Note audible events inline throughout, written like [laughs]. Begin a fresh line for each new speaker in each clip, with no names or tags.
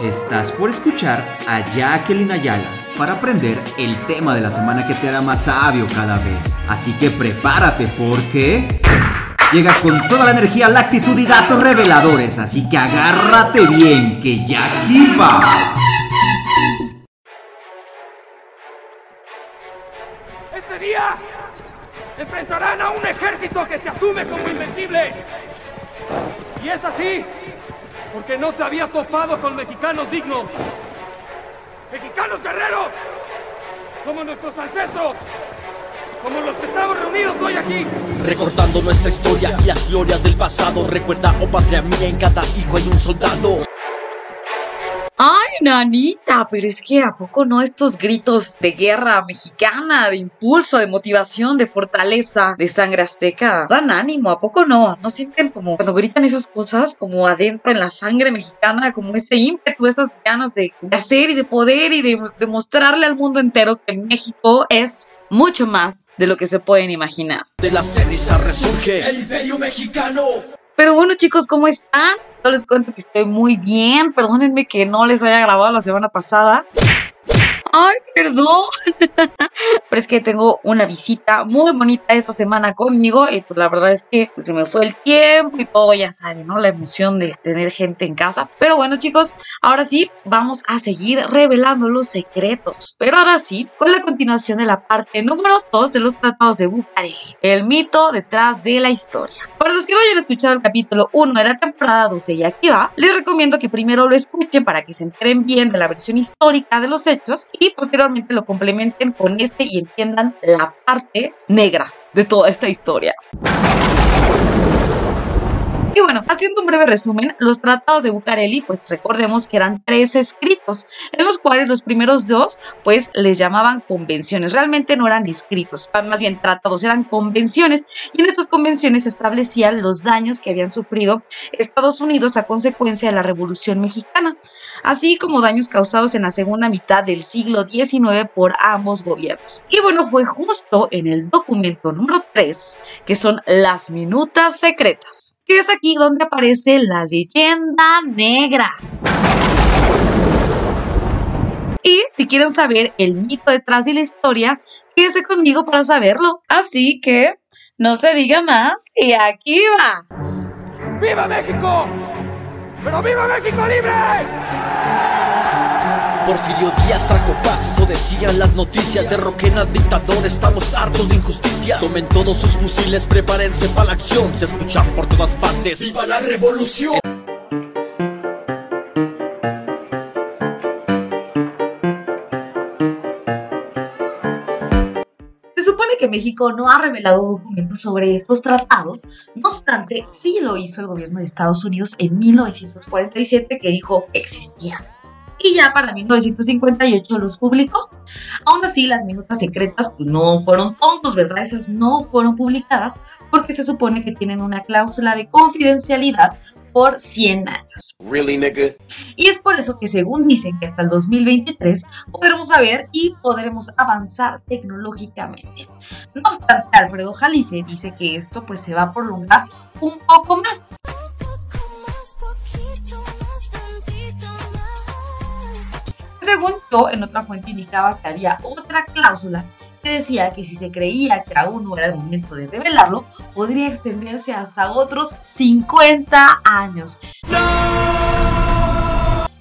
Estás por escuchar a Jacqueline Ayala para aprender el tema de la semana que te hará más sabio cada vez. Así que prepárate porque llega con toda la energía, la actitud y datos reveladores. Así que agárrate bien que ya aquí va.
Este día enfrentarán a un ejército que se asume como invencible. Y es así porque no se había topado con mexicanos dignos. Mexicanos guerreros, como nuestros ancestros, como los que estamos reunidos hoy aquí.
Recordando nuestra historia y las glorias del pasado. Recuerda, oh patria mía, en cada hijo hay un soldado.
Nanita, pero es que a poco no estos gritos de guerra mexicana, de impulso, de motivación, de fortaleza, de sangre azteca, dan ánimo, a poco no, no sienten como cuando gritan esas cosas como adentro en la sangre mexicana, como ese ímpetu, esas ganas de, hacer y de poder y de, de mostrarle al mundo entero que México es mucho más de lo que se pueden imaginar.
De la ceniza resurge el imperio mexicano.
Pero bueno chicos, ¿cómo están? Yo les cuento que estoy muy bien. Perdónenme que no les haya grabado la semana pasada. Ay, perdón. [laughs] Pero es que tengo una visita muy bonita esta semana conmigo y pues la verdad es que se me fue el tiempo y todo, ya saben, ¿no? La emoción de tener gente en casa. Pero bueno, chicos, ahora sí, vamos a seguir revelando los secretos. Pero ahora sí, con la continuación de la parte número 2 de los tratados de Bucareli, el mito detrás de la historia. Para los que no hayan escuchado el capítulo 1 de la temporada 12 y aquí va, les recomiendo que primero lo escuchen para que se enteren bien de la versión histórica de los hechos y posteriormente lo complementen con este y entiendan la parte negra de toda esta historia. Y bueno, haciendo un breve resumen, los tratados de Bucareli, pues recordemos que eran tres escritos, en los cuales los primeros dos, pues les llamaban convenciones. Realmente no eran escritos, más bien tratados, eran convenciones. Y en estas convenciones se establecían los daños que habían sufrido Estados Unidos a consecuencia de la Revolución Mexicana, así como daños causados en la segunda mitad del siglo XIX por ambos gobiernos. Y bueno, fue justo en el documento número 3, que son las minutas secretas que es aquí donde aparece la leyenda negra. Y si quieren saber el mito detrás de la historia, quédense conmigo para saberlo. Así que no se diga más y aquí va.
¡Viva México! ¡Pero viva México libre!
Porfirio Díaz trajo paz, eso decían las noticias. Derroquen al dictador, estamos hartos de injusticia. Tomen todos sus fusiles, prepárense para la acción. Se escuchan por todas partes. ¡Viva la revolución!
Se supone que México no ha revelado documentos sobre estos tratados, no obstante, sí lo hizo el gobierno de Estados Unidos en 1947 que dijo que existían y ya para 1958 los publicó. Aún así, las minutas secretas pues, no fueron tontos, ¿verdad? Esas no fueron publicadas porque se supone que tienen una cláusula de confidencialidad por 100 años.
Really, nigga?
Y es por eso que según dicen que hasta el 2023 podremos saber y podremos avanzar tecnológicamente. No obstante, Alfredo Jalife dice que esto pues se va a prolongar un poco más. Según yo, en otra fuente indicaba que había otra cláusula que decía que si se creía que aún no era el momento de revelarlo, podría extenderse hasta otros 50 años.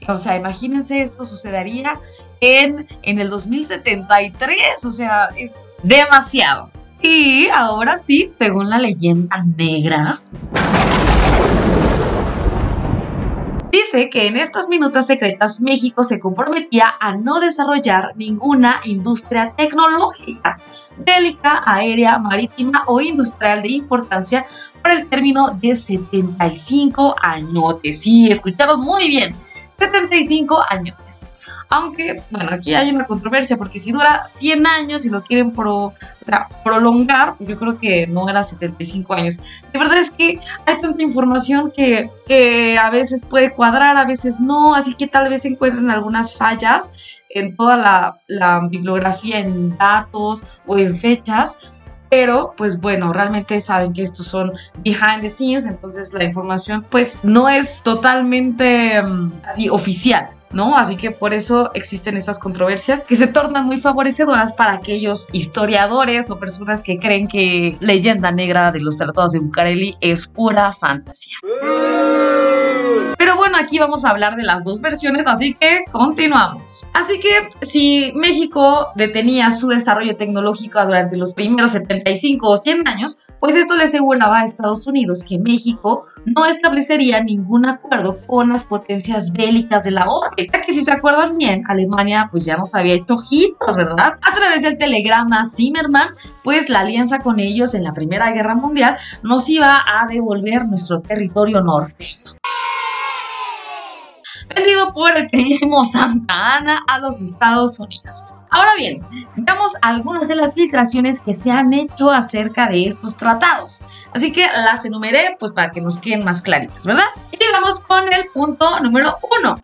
O sea, imagínense, esto sucedería en, en el 2073, o sea, es demasiado. Y ahora sí, según la leyenda negra, Que en estas minutas secretas México se comprometía a no desarrollar ninguna industria tecnológica, bélica, aérea, marítima o industrial de importancia por el término de 75 añotes. Sí, escucharon muy bien. 75 años. Aunque, bueno, aquí hay una controversia porque si dura 100 años y lo quieren pro, prolongar, yo creo que no eran 75 años. De verdad es que hay tanta información que, que a veces puede cuadrar, a veces no, así que tal vez encuentren algunas fallas en toda la, la bibliografía, en datos o en fechas. pero pues bueno, realmente saben que estos son behind the scenes, entonces la información pues no es totalmente um, oficial. ¿No? Así que por eso existen estas controversias que se tornan muy favorecedoras para aquellos historiadores o personas que creen que Leyenda Negra de los Tratados de Bucareli es pura fantasía. Pero bueno, aquí vamos a hablar de las dos versiones, así que continuamos. Así que si México detenía su desarrollo tecnológico durante los primeros 75 o 100 años, pues esto le aseguraba a Estados Unidos que México no establecería ningún acuerdo con las potencias bélicas de la órbita, que si se acuerdan bien, Alemania pues ya nos había hecho ojitos, ¿verdad? A través del telegrama Zimmerman, pues la alianza con ellos en la Primera Guerra Mundial nos iba a devolver nuestro territorio norteño vendido por el queridísimo Santa Ana a los Estados Unidos. Ahora bien, veamos algunas de las filtraciones que se han hecho acerca de estos tratados. Así que las enumeré pues para que nos queden más claritas, ¿verdad? Y vamos con el punto número uno.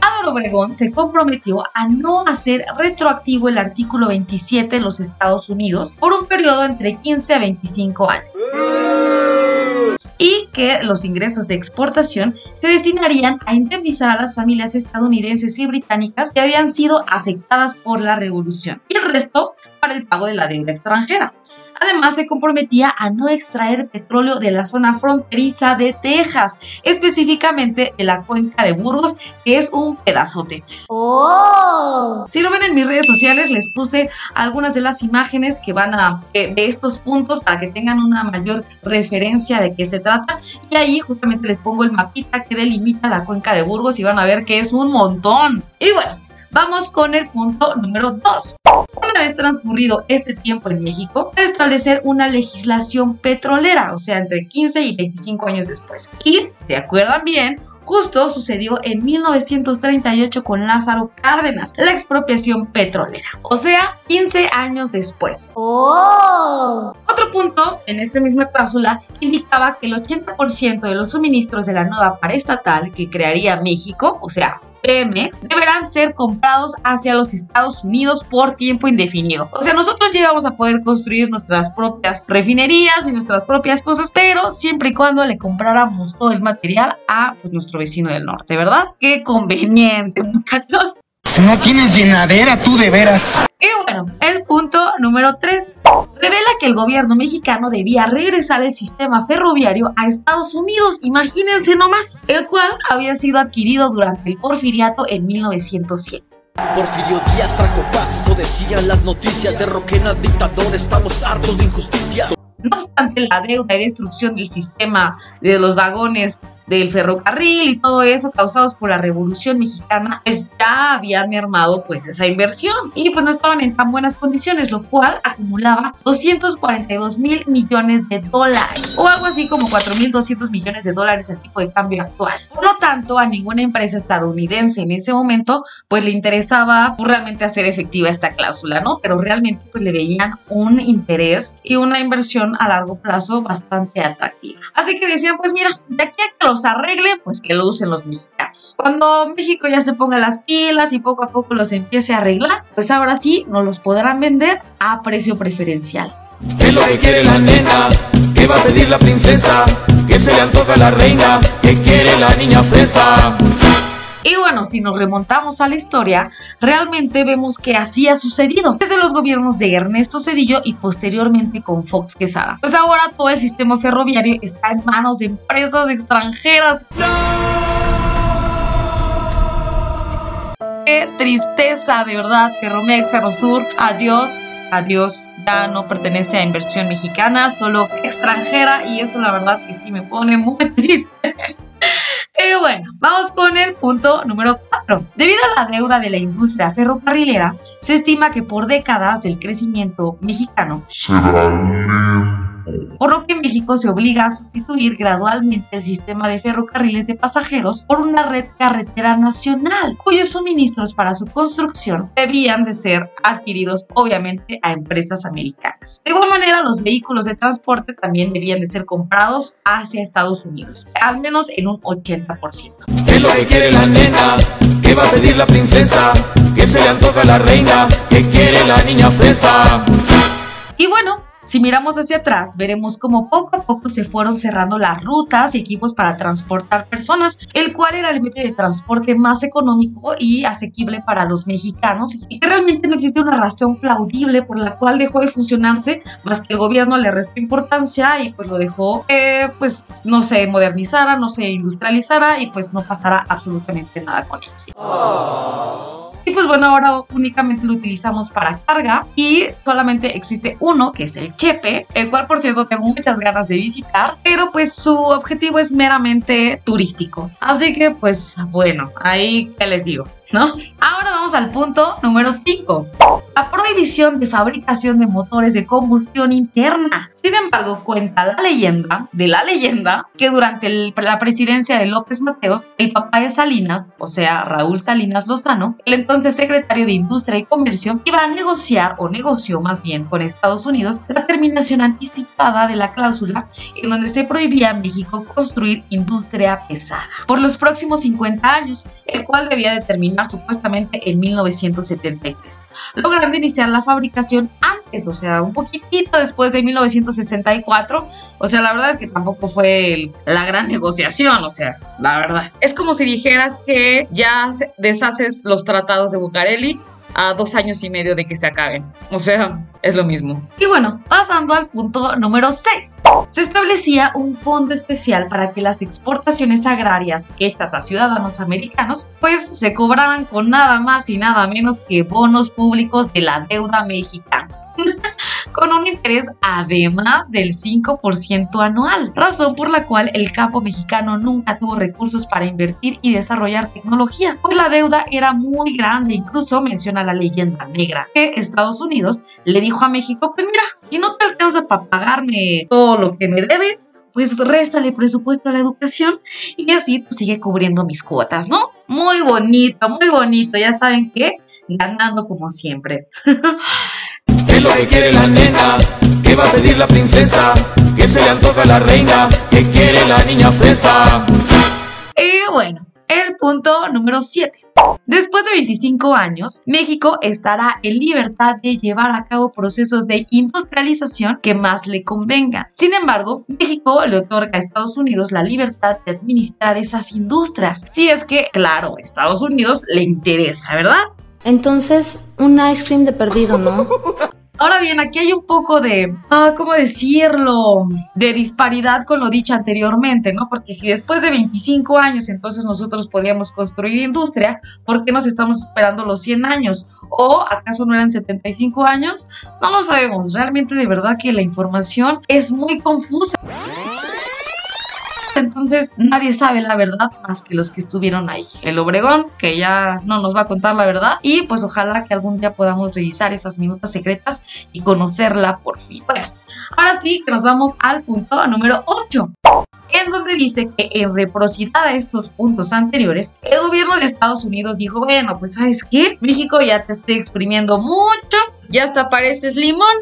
Álvaro Obregón se comprometió a no hacer retroactivo el artículo 27 de los Estados Unidos por un periodo entre 15 a 25 años y que los ingresos de exportación se destinarían a indemnizar a las familias estadounidenses y británicas que habían sido afectadas por la revolución y el resto para el pago de la deuda extranjera. Además, se comprometía a no extraer petróleo de la zona fronteriza de Texas, específicamente de la cuenca de Burgos, que es un pedazote. Oh. Si lo ven en mis redes sociales, les puse algunas de las imágenes que van a de estos puntos para que tengan una mayor referencia de qué se trata. Y ahí justamente les pongo el mapita que delimita la cuenca de Burgos y van a ver que es un montón. Y bueno, Vamos con el punto número 2. Una vez transcurrido este tiempo en México, establecer una legislación petrolera, o sea, entre 15 y 25 años después. Y, ¿se acuerdan bien? Justo sucedió en 1938 con Lázaro Cárdenas, la expropiación petrolera. O sea, 15 años después. Oh. Otro punto en esta misma cláusula indicaba que el 80% de los suministros de la nueva paraestatal que crearía México, o sea, Pemex deberán ser comprados hacia los Estados Unidos por tiempo indefinido. O sea, nosotros llegamos a poder construir nuestras propias refinerías y nuestras propias cosas, pero siempre y cuando le compráramos todo el material a pues, nuestro vecino del norte, ¿verdad? Qué conveniente, [laughs] muchachos.
No tienes llenadera, tú de veras.
Y bueno, el punto número 3 revela que el gobierno mexicano debía regresar el sistema ferroviario a Estados Unidos, imagínense nomás, el cual había sido adquirido durante el porfiriato en 1907.
Porfirio Díaz trajo paz, eso decían las noticias de Roquena dictador, estamos hartos de injusticia.
No obstante la deuda y destrucción del sistema de los vagones del ferrocarril y todo eso causados por la Revolución Mexicana, pues ya habían mermado pues esa inversión y pues no estaban en tan buenas condiciones, lo cual acumulaba 242 mil millones de dólares o algo así como 4.200 millones de dólares al tipo de cambio actual. Tanto, a ninguna empresa estadounidense en ese momento pues le interesaba pues, realmente hacer efectiva esta cláusula, ¿no? Pero realmente pues le veían un interés y una inversión a largo plazo bastante atractiva. Así que decían, pues mira, de aquí a que los arreglen, pues que lo usen los mexicanos. Cuando México ya se ponga las pilas y poco a poco los empiece a arreglar, pues ahora sí nos los podrán vender a precio preferencial.
¿Qué es lo que quiere la nena? ¿Qué va a pedir la princesa? ¿Qué se le antoja la reina? ¿Qué quiere la niña fresa?
Y bueno, si nos remontamos a la historia, realmente vemos que así ha sucedido desde los gobiernos de Ernesto Cedillo y posteriormente con Fox Quesada. Pues ahora todo el sistema ferroviario está en manos de empresas extranjeras. ¡Qué tristeza, de verdad! Ferromex, Ferrosur, adiós adiós, ya no pertenece a inversión mexicana, solo extranjera y eso la verdad que sí me pone muy [laughs] triste. Y bueno, vamos con el punto número 4. Debido a la deuda de la industria ferrocarrilera, se estima que por décadas del crecimiento mexicano por lo que México se obliga a sustituir gradualmente el sistema de ferrocarriles de pasajeros por una red carretera nacional, cuyos suministros para su construcción debían de ser adquiridos obviamente a empresas americanas. De igual manera, los vehículos de transporte también debían de ser comprados hacia Estados Unidos, al menos en un 80%.
¿Qué es lo que quiere la nena? ¿Qué va a pedir la princesa? ¿Qué se le antoja a la reina? ¿Qué quiere la niña fresa?
Y bueno, Si miramos hacia atrás, veremos cómo poco a poco se fueron cerrando las rutas y equipos para transportar personas, el cual era el método de transporte más económico y asequible para los mexicanos, y que realmente no existe una razón plaudible por la cual dejó de funcionarse, más que el gobierno le restó importancia y pues lo dejó, eh, pues no se modernizara, no se industrializara y pues no pasara absolutamente nada con ellos. Y pues bueno, ahora únicamente lo utilizamos para carga y solamente existe uno, que es el Chepe, el cual por cierto tengo muchas ganas de visitar, pero pues su objetivo es meramente turístico. Así que pues bueno, ahí que les digo. ¿No? Ahora vamos al punto número 5. La prohibición de fabricación de motores de combustión interna. Sin embargo, cuenta la leyenda de la leyenda que durante la presidencia de López Mateos, el papá de Salinas, o sea, Raúl Salinas Lozano, el entonces secretario de Industria y Comercio, iba a negociar, o negoció más bien, con Estados Unidos la terminación anticipada de la cláusula en donde se prohibía a México construir industria pesada por los próximos 50 años, el cual debía determinar supuestamente en 1973, logrando iniciar la fabricación antes, o sea, un poquitito después de 1964. O sea, la verdad es que tampoco fue la gran negociación, o sea, la verdad. Es como si dijeras que ya deshaces los tratados de Bucareli a dos años y medio de que se acaben. O sea, es lo mismo. Y bueno, pasando al punto número 6. Se establecía un fondo especial para que las exportaciones agrarias hechas a ciudadanos americanos pues se cobraran con nada más y nada menos que bonos públicos de la deuda mexicana. [laughs] con un interés además del 5% anual, razón por la cual el campo mexicano nunca tuvo recursos para invertir y desarrollar tecnología, pues la deuda era muy grande, incluso menciona la leyenda negra, que Estados Unidos le dijo a México, pues mira, si no te alcanza para pagarme todo lo que me debes, pues réstale presupuesto a la educación y así sigue cubriendo mis cuotas, ¿no? Muy bonito, muy bonito, ya saben que ganando como siempre. [laughs]
¿Qué es lo que quiere la nena? ¿Qué va a pedir la princesa? ¿Qué se le antoja a la reina? ¿Qué quiere la niña fresa?
Y bueno, el punto número 7. Después de 25 años, México estará en libertad de llevar a cabo procesos de industrialización que más le convengan. Sin embargo, México le otorga a Estados Unidos la libertad de administrar esas industrias. Si es que, claro, a Estados Unidos le interesa, ¿verdad?
Entonces, un ice cream de perdido, ¿no? [laughs]
Ahora bien, aquí hay un poco de, ah, ¿cómo decirlo? De disparidad con lo dicho anteriormente, ¿no? Porque si después de 25 años entonces nosotros podíamos construir industria, ¿por qué nos estamos esperando los 100 años? ¿O acaso no eran 75 años? No lo sabemos. Realmente de verdad que la información es muy confusa. Entonces nadie sabe la verdad más que los que estuvieron ahí. El Obregón, que ya no nos va a contar la verdad. Y pues ojalá que algún día podamos revisar esas minutas secretas y conocerla por fin. Bueno, ahora sí que nos vamos al punto número 8 en donde dice que en reciprocidad a estos puntos anteriores, el gobierno de Estados Unidos dijo, bueno, pues sabes qué, México ya te estoy exprimiendo mucho, ya hasta pareces limón,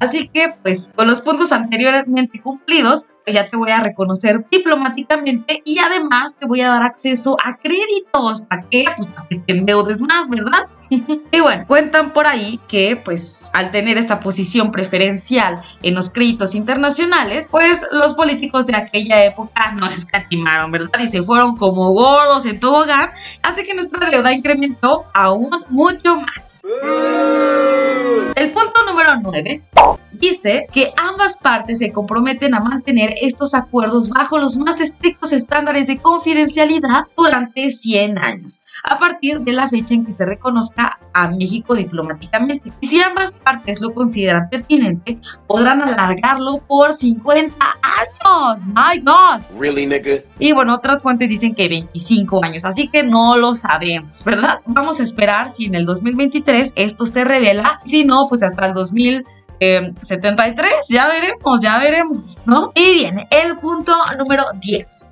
Así que, pues, con los puntos anteriormente cumplidos, pues ya te voy a reconocer diplomáticamente y además te voy a dar acceso a créditos. ¿Para qué? Pues para que te endeudes más, ¿verdad? [laughs] y bueno, cuentan por ahí que, pues, al tener esta posición preferencial en los créditos internacionales, pues los políticos de aquella época no escatimaron, ¿verdad? Y se fueron como gordos en tobogán, así que nuestra deuda incrementó aún mucho más. El punto número 9 dice que ambas partes se comprometen a mantener estos acuerdos bajo los más estrictos estándares de confidencialidad durante 100 años, a partir de la fecha en que se reconozca a México diplomáticamente. Y si ambas partes lo consideran pertinente, podrán alargarlo por 50 años. ¡My gosh!
Really, nigga?
Y bueno, otras fuentes dicen que 25 años, así que no lo sabemos, ¿verdad? Vamos a esperar si en el 2023 esto se revela, si no, pues hasta el 2000 73, ya veremos, ya veremos, ¿no? Y viene el punto número 10.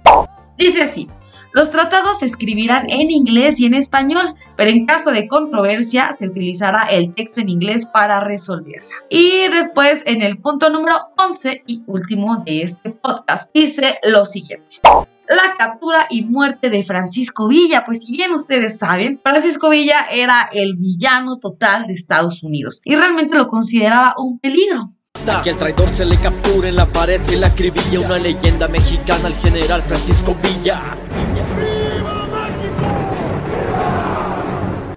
Dice así. Los tratados se escribirán en inglés y en español, pero en caso de controversia se utilizará el texto en inglés para resolverla. Y después, en el punto número 11 y último de este podcast, dice lo siguiente. La captura y muerte de Francisco Villa. Pues si bien ustedes saben, Francisco Villa era el villano total de Estados Unidos y realmente lo consideraba un peligro.
Que el traidor se le capture en la pared, se le acribilla una leyenda mexicana al general Francisco Villa.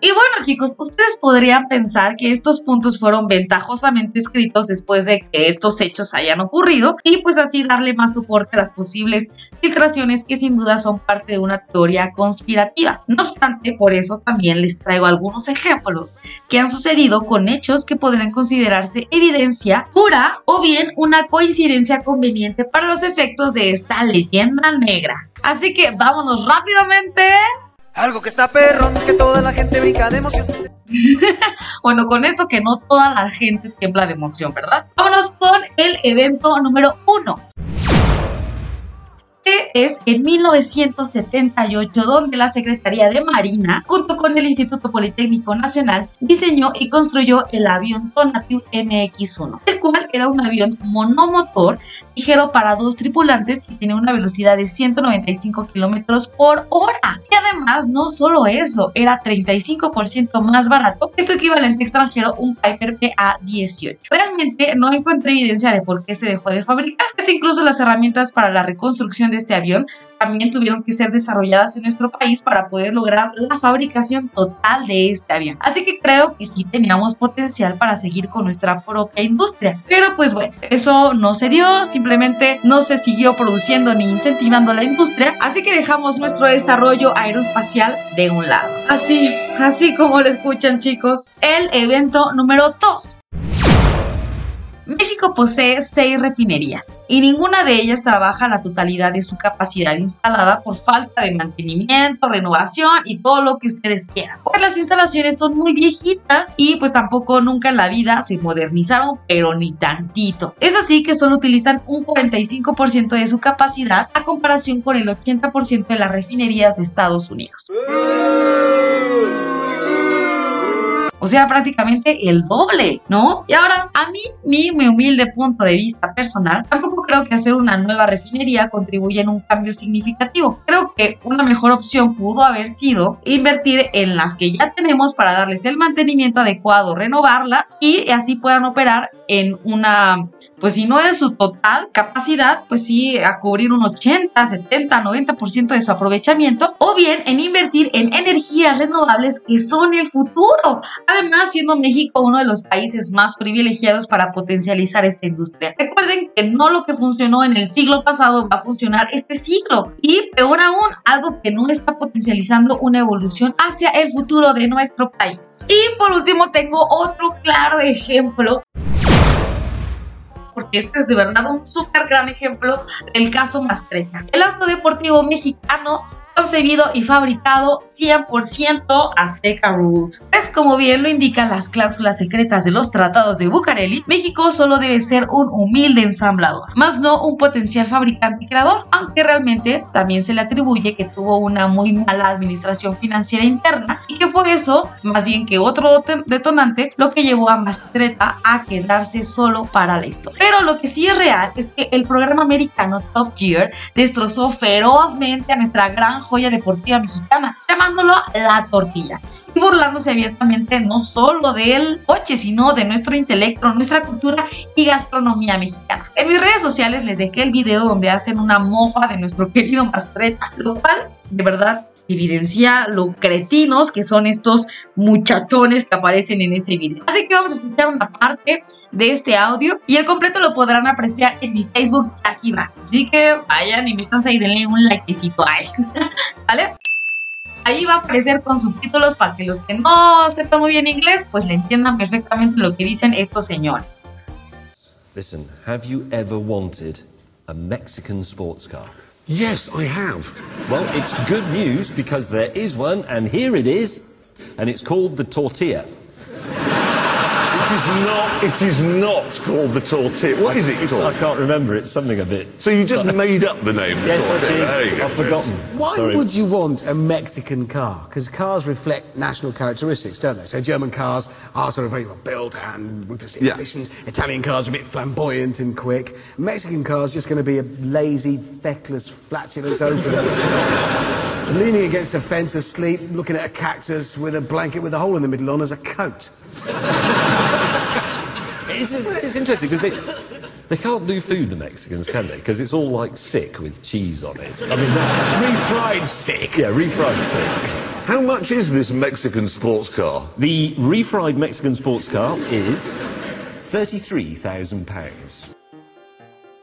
Y bueno chicos, ustedes podrían pensar que estos puntos fueron ventajosamente escritos después de que estos hechos hayan ocurrido y pues así darle más soporte a las posibles filtraciones que sin duda son parte de una teoría conspirativa. No obstante, por eso también les traigo algunos ejemplos que han sucedido con hechos que podrían considerarse evidencia pura o bien una coincidencia conveniente para los efectos de esta leyenda negra. Así que vámonos rápidamente
algo que está perrón, que toda la gente brinca de emoción. [laughs]
bueno, con esto que no toda la gente tiembla de emoción, ¿verdad? Vámonos con el evento número uno es en 1978 donde la Secretaría de Marina, junto con el Instituto Politécnico Nacional, diseñó y construyó el avión Tonatiuh MX-1, el cual era un avión monomotor ligero para dos tripulantes y tenía una velocidad de 195 kilómetros por hora. Y además, no solo eso, era 35% más barato que su equivalente extranjero, un Piper PA-18. Realmente no encontré evidencia de por qué se dejó de fabricar. Incluso las herramientas para la reconstrucción de este avión también tuvieron que ser desarrolladas en nuestro país para poder lograr la fabricación total de este avión. Así que creo que sí teníamos potencial para seguir con nuestra propia industria. Pero pues bueno, eso no se dio, simplemente no se siguió produciendo ni incentivando la industria, así que dejamos nuestro desarrollo aeroespacial de un lado. Así, así como lo escuchan chicos, el evento número 2 México posee seis refinerías y ninguna de ellas trabaja la totalidad de su capacidad instalada por falta de mantenimiento, renovación y todo lo que ustedes quieran. Pues las instalaciones son muy viejitas y pues tampoco nunca en la vida se modernizaron, pero ni tantito. Es así que solo utilizan un 45% de su capacidad a comparación con el 80% de las refinerías de Estados Unidos. O sea, prácticamente el doble, ¿no? Y ahora, a mí, mi, mi humilde punto de vista personal, tampoco creo que hacer una nueva refinería contribuya en un cambio significativo. Creo que una mejor opción pudo haber sido invertir en las que ya tenemos para darles el mantenimiento adecuado, renovarlas y así puedan operar en una, pues si no en su total capacidad, pues sí a cubrir un 80, 70, 90% de su aprovechamiento o bien en invertir en energías renovables que son el futuro. Además, siendo México uno de los países más privilegiados para potencializar esta industria. Recuerden que no lo que funcionó en el siglo pasado va a funcionar este siglo. Y peor aún, algo que no está potencializando una evolución hacia el futuro de nuestro país. Y por último, tengo otro claro ejemplo porque este es de verdad un súper gran ejemplo del caso Mastreta. El auto deportivo mexicano concebido y fabricado 100% Azteca Rules. Es como bien lo indican las cláusulas secretas de los tratados de Bucareli, México solo debe ser un humilde ensamblador, más no un potencial fabricante y creador, aunque realmente también se le atribuye que tuvo una muy mala administración financiera interna y que fue eso, más bien que otro detonante, lo que llevó a Mastreta a quedarse solo para la historia. Pero lo que sí es real es que el programa americano Top Gear destrozó ferozmente a nuestra gran joya deportiva mexicana, llamándolo la tortilla. Y burlándose abiertamente no solo del coche, sino de nuestro intelecto, nuestra cultura y gastronomía mexicana. En mis redes sociales les dejé el video donde hacen una mofa de nuestro querido Mastreta, lo cual de verdad evidencia lo cretinos que son estos muchachones que aparecen en ese video. Así que vamos a escuchar una parte de este audio y el completo lo podrán apreciar en mi Facebook aquí va. Así que vayan y métanse y denle un likecito ahí. [laughs] ¿Sale? Ahí va a aparecer con subtítulos para que los que no sepan muy bien inglés, pues le entiendan perfectamente lo que dicen estos señores.
Listen, have you ever wanted a Mexican sports car?
Yes, I have.
Well, it's good news because there is one, and here it is, and it's called the tortilla.
It's is not. It is not called the Tall tortilla. What is it called?
I can't remember. It's something a bit.
So you just made up the name.
Yes, I
tortilla.
did.
There you go.
I've forgotten.
Why
Sorry.
would you want a Mexican car? Because cars reflect national characteristics, don't they? So German cars are sort of very well built and ruthlessly
Yeah.
efficient. Italian cars are a bit flamboyant and quick. Mexican cars just going to be a lazy, feckless, flatulent opening [laughs] stops, leaning against a fence asleep, looking at a cactus with a blanket with a hole in the middle on as a coat.
It's, it's interesting because they, they can't do food, the Mexicans, can they? Because it's all like sick with cheese on it. I mean,
Refried sick.
yeah, refried sick.
How much is this Mexican sports car?
The refried Mexican sports car is £33,000.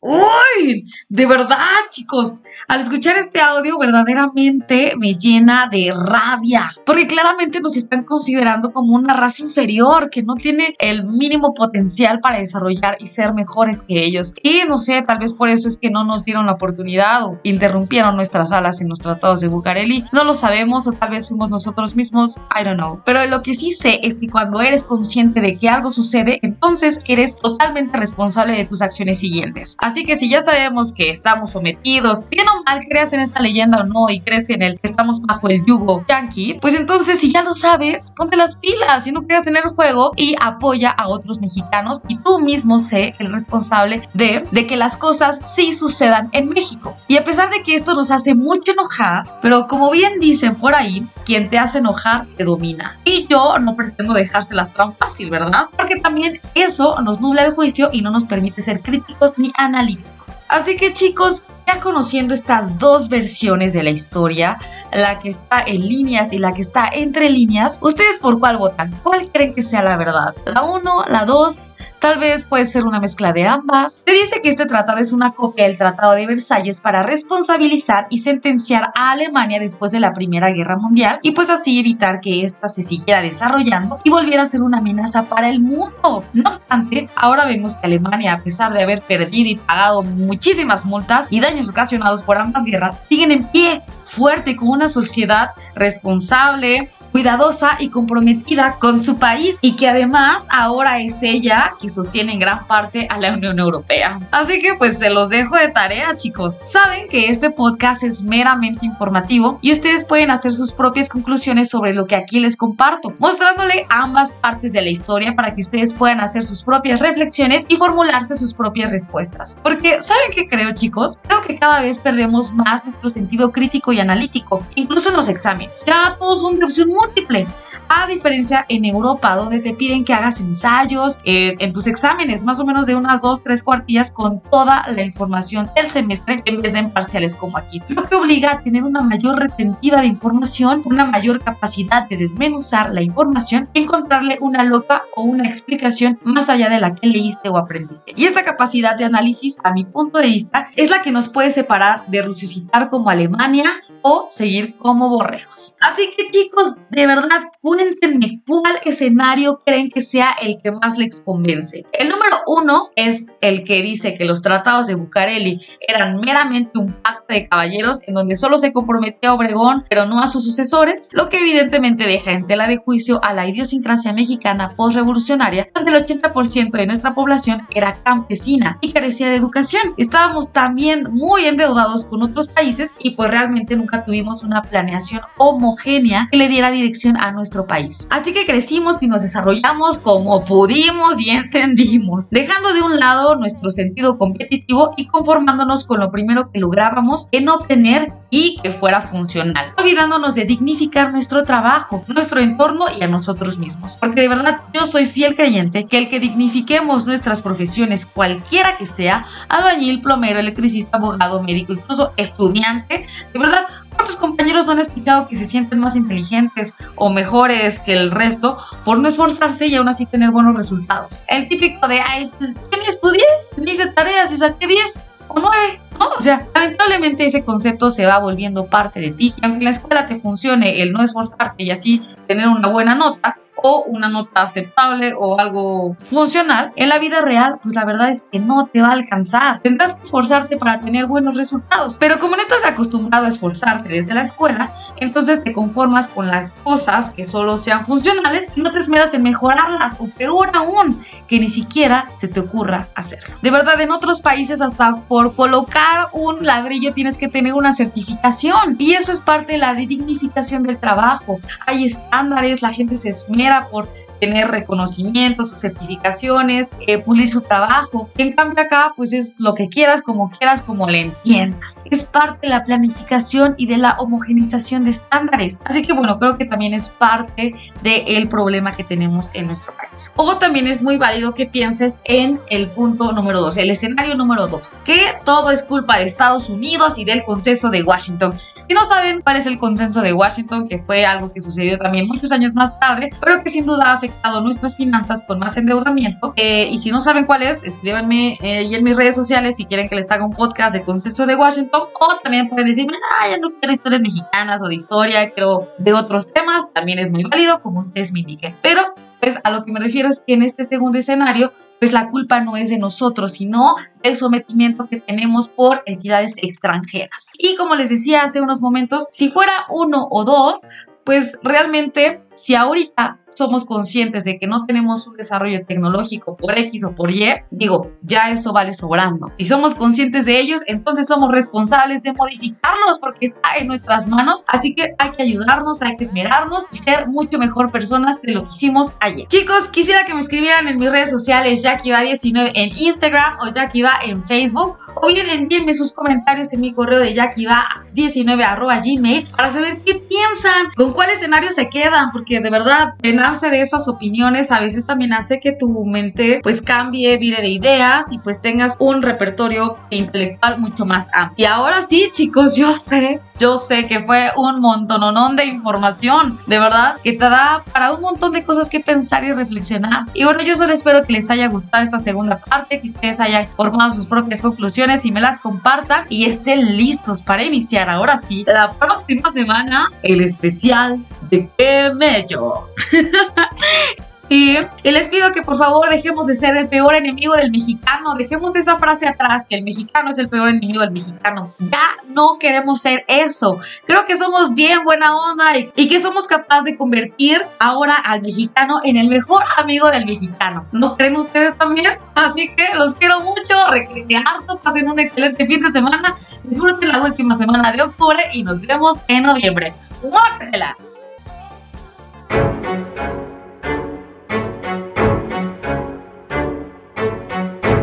¡Uy! De verdad, chicos, al escuchar este audio verdaderamente me llena de rabia, porque claramente nos están considerando como una raza inferior que no tiene el mínimo potencial para desarrollar y ser mejores que ellos. Y no sé, tal vez por eso es que no nos dieron la oportunidad o interrumpieron nuestras alas en los tratados de Bucareli. No lo sabemos o tal vez fuimos nosotros mismos, I don't know. Pero lo que sí sé es que cuando eres consciente de que algo sucede, entonces eres totalmente responsable de tus acciones siguientes. Así que si ya sabemos que estamos sometidos, bien o mal creas en esta leyenda o no y crees en el que estamos bajo el yugo yankee, pues entonces si ya lo sabes, ponte las pilas y no quedas en el juego y apoya a otros mexicanos y tú mismo sé el responsable de, de que las cosas sí sucedan en México. Y a pesar de que esto nos hace mucho enojar, pero como bien dicen por ahí, quien te hace enojar te domina. Y yo no pretendo dejárselas tan fácil, ¿verdad? Porque también eso nos nubla el juicio y no nos permite ser críticos ni analíticos. Así que chicos, ya conociendo estas dos versiones de la historia, la que está en líneas y la que está entre líneas, ¿ustedes por cuál votan? ¿Cuál creen que sea la verdad? ¿La 1, la 2? Tal vez puede ser una mezcla de ambas. Se dice que este tratado es una copia del Tratado de Versalles para responsabilizar y sentenciar a Alemania después de la Primera Guerra Mundial y pues así evitar que ésta se siguiera desarrollando y volviera a ser una amenaza para el mundo. No obstante, ahora vemos que Alemania, a pesar de haber perdido y pagado muchísimas multas y daños ocasionados por ambas guerras, siguen en pie, fuerte, con una sociedad responsable, cuidadosa y comprometida con su país y que además ahora es ella que sostiene en gran parte a la Unión Europea. Así que pues se los dejo de tarea chicos. Saben que este podcast es meramente informativo y ustedes pueden hacer sus propias conclusiones sobre lo que aquí les comparto, mostrándole ambas partes de la historia para que ustedes puedan hacer sus propias reflexiones y formularse sus propias respuestas. Porque ¿saben qué creo chicos? Creo que cada vez perdemos más nuestro sentido crítico y analítico, incluso en los exámenes. Ya todos son de opción múltiple. A diferencia en Europa, donde te piden que hagas ensayos eh, en tus exámenes, más o menos de unas dos, tres cuartillas con toda la información del semestre, en vez de en parciales como aquí. Lo que obliga a tener una mayor retentiva de información, una mayor capacidad de desmenuzar la información y encontrarle una loca o una explicación más allá de la que leíste o aprendiste. Y esta capacidad de análisis, a mi punto de vista, es la que nos puede separar de resucitar como Alemania o seguir como borregos. Así que chicos, de verdad, cuéntenme cuál escenario creen que sea el que más les convence. El número uno es el que dice que los tratados de Bucareli eran meramente un pacto de caballeros en donde solo se comprometía a Obregón, pero no a sus sucesores, lo que evidentemente deja en tela de juicio a la idiosincrasia mexicana postrevolucionaria, donde el 80% de nuestra población era campesina y carecía de educación. Estábamos también muy endeudados con otros países y pues realmente nunca tuvimos una planeación homogénea que le diera dirección a nuestro país. Así que crecimos y nos desarrollamos como pudimos y entendimos, dejando de un lado nuestro sentido competitivo y conformándonos con lo primero que lográbamos en obtener y que fuera funcional, olvidándonos de dignificar nuestro trabajo, nuestro entorno y a nosotros mismos. Porque de verdad yo soy fiel creyente que el que dignifiquemos nuestras profesiones, cualquiera que sea, albañil, plomero, electricista, abogado, médico, incluso estudiante, de verdad ¿Cuántos compañeros no han escuchado que se sienten más inteligentes o mejores que el resto por no esforzarse y aún así tener buenos resultados? El típico de, ay, pues ni estudié, ni hice tareas y saqué 10 o 9, ¿no? O sea, lamentablemente ese concepto se va volviendo parte de ti y aunque en la escuela te funcione el no esforzarte y así tener una buena nota, o una nota aceptable o algo funcional, en la vida real, pues la verdad es que no te va a alcanzar. Tendrás que esforzarte para tener buenos resultados. Pero como no estás acostumbrado a esforzarte desde la escuela, entonces te conformas con las cosas que solo sean funcionales y no te esmeras en mejorarlas o peor aún, que ni siquiera se te ocurra hacerlo. De verdad, en otros países hasta por colocar un ladrillo tienes que tener una certificación y eso es parte de la dignificación del trabajo. Hay estándares, la gente se esmera por tener reconocimientos o certificaciones, eh, pulir su trabajo. En cambio acá, pues es lo que quieras, como quieras, como le entiendas. Es parte de la planificación y de la homogenización de estándares. Así que bueno, creo que también es parte del problema que tenemos en nuestro país. O también es muy válido que pienses en el punto número dos, el escenario número dos, que todo es culpa de Estados Unidos y del consenso de Washington. Si no saben cuál es el consenso de Washington, que fue algo que sucedió también muchos años más tarde, pero que sin duda ha afectado nuestras finanzas con más endeudamiento. Eh, y si no saben cuál es, escríbanme eh, en mis redes sociales si quieren que les haga un podcast de concepto de Washington. O también pueden decirme, ah, ya no quiero historias mexicanas o de historia, quiero de otros temas. También es muy válido, como ustedes me indiquen. Pero pues a lo que me refiero es que en este segundo escenario, pues la culpa no es de nosotros, sino del sometimiento que tenemos por entidades extranjeras. Y como les decía hace unos momentos, si fuera uno o dos, pues realmente si ahorita somos conscientes de que no tenemos un desarrollo tecnológico por X o por Y, digo, ya eso vale sobrando. Si somos conscientes de ellos, entonces somos responsables de modificarlos porque está en nuestras manos. Así que hay que ayudarnos, hay que esmerarnos y ser mucho mejor personas de lo que hicimos ayer. Chicos, quisiera que me escribieran en mis redes sociales JackieVa19 en Instagram o JackieVa en Facebook o bien envíenme sus comentarios en mi correo de JackieVa19 gmail para saber qué piensan, con cuál escenario se quedan, porque de verdad, en de esas opiniones a veces también hace que tu mente pues cambie, vire de ideas y pues tengas un repertorio intelectual mucho más amplio. Y ahora sí, chicos, yo sé, yo sé que fue un montononón de información, de verdad, que te da para un montón de cosas que pensar y reflexionar. Y bueno, yo solo espero que les haya gustado esta segunda parte, que ustedes hayan formado sus propias conclusiones y me las compartan y estén listos para iniciar ahora sí la próxima semana el especial de qué mello. [laughs] [laughs] Y, les pido que por favor dejemos de ser el peor enemigo del mexicano, dejemos esa frase atrás, que el mexicano es el peor enemigo del mexicano. Ya no queremos ser eso. Creo que somos bien buena onda y, que somos capaces de convertir ahora al mexicano en el mejor amigo del mexicano. ¿No creen ustedes también? Así que los quiero mucho, requete harto, pasen un excelente fin de semana, disfruten la última semana de octubre y nos vemos en noviembre. ¡Guácatelas!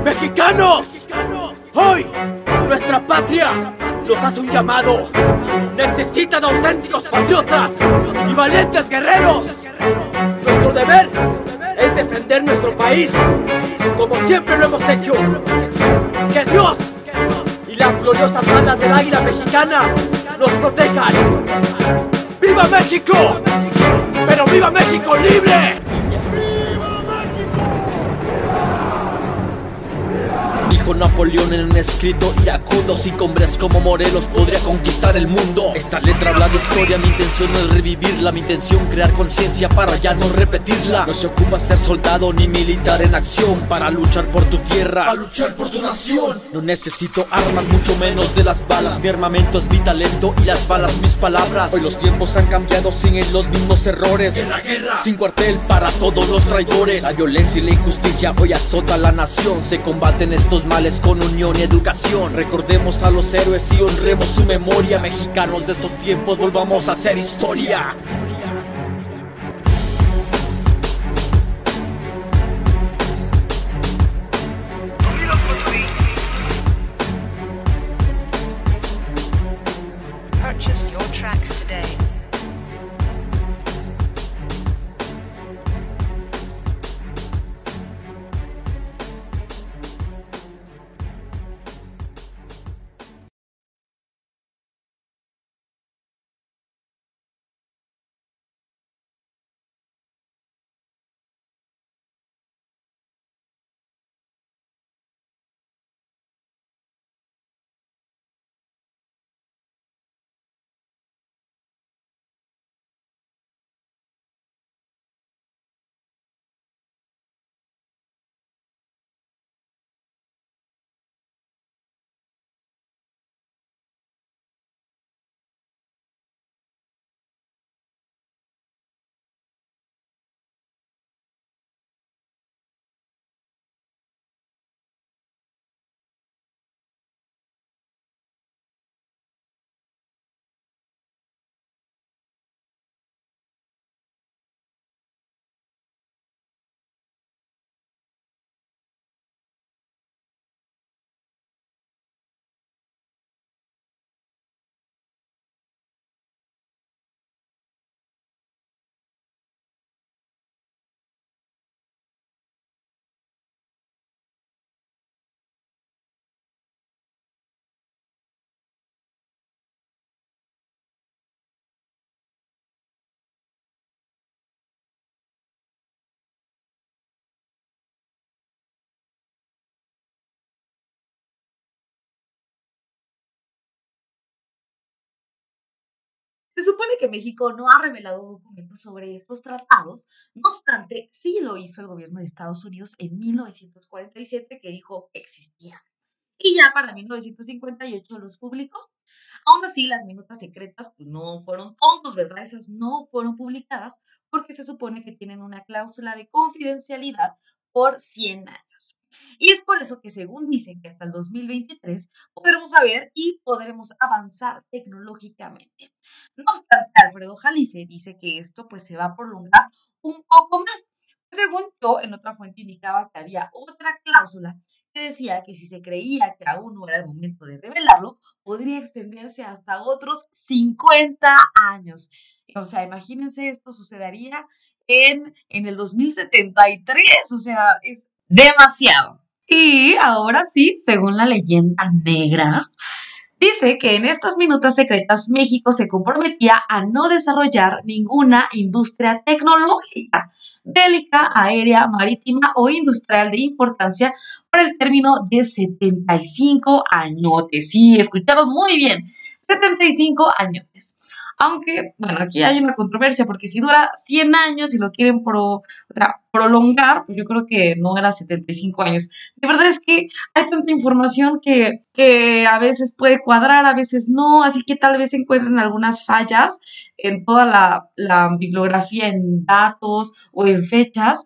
¡Mexicanos! Hoy, nuestra patria nos hace un llamado. Necesitan auténticos patriotas y valientes guerreros. Nuestro deber es defender nuestro país, como siempre lo hemos hecho. Que Dios y las gloriosas alas del águila mexicana nos protejan. ¡Viva México! ¡Pero viva México libre! Dijo Napoleón en un escrito iracundo Sin hombres como Morelos podría conquistar el mundo. Esta letra habla de historia, mi intención no es revivirla Mi intención crear conciencia para ya no repetirla. No se ocupa ser soldado ni militar en acción Para luchar por tu tierra, para luchar por tu nación. No necesito armas, mucho menos de las balas. Mi armamento es mi talento y las balas mis palabras. Hoy los tiempos han cambiado sin los mismos errores. Guerra, guerra, sin cuartel para todos los traidores. La violencia y la injusticia hoy azota la nación. Se combaten estos con unión y educación. Recordemos a los héroes y honremos su memoria. Mexicanos de estos tiempos, volvamos a hacer historia.
Se supone que México no ha revelado documentos sobre estos tratados, no obstante, sí lo hizo el gobierno de Estados Unidos en 1947 que dijo que existían. Y ya para 1958 los publicó. Aún así, las minutas secretas pues, no fueron tontos, ¿verdad? Esas no fueron publicadas porque se supone que tienen una cláusula de confidencialidad por 100 años. Y es por eso que según dicen que hasta el 2023 podremos saber y podremos avanzar tecnológicamente. No obstante, Alfredo Jalife dice que esto pues se va a prolongar un poco más. Según yo, en otra fuente indicaba que había otra cláusula que decía que si se creía que aún no era el momento de revelarlo, podría extenderse hasta otros 50 años. O sea, imagínense, esto sucedería en, en el 2073, o sea, es demasiado. Y ahora sí, según la leyenda negra, dice que en estas minutas secretas México se comprometía a no desarrollar ninguna industria tecnológica, bélica, aérea, marítima o industrial de importancia por el término de 75 añotes. Sí, escucharon muy bien, 75 añotes. Aunque, bueno, aquí hay una controversia porque si dura 100 años y lo quieren pro, prolongar, pues yo creo que no era 75 años. De verdad es que hay tanta información que, que a veces puede cuadrar, a veces no, así que tal vez encuentren algunas fallas en toda la, la bibliografía, en datos o en fechas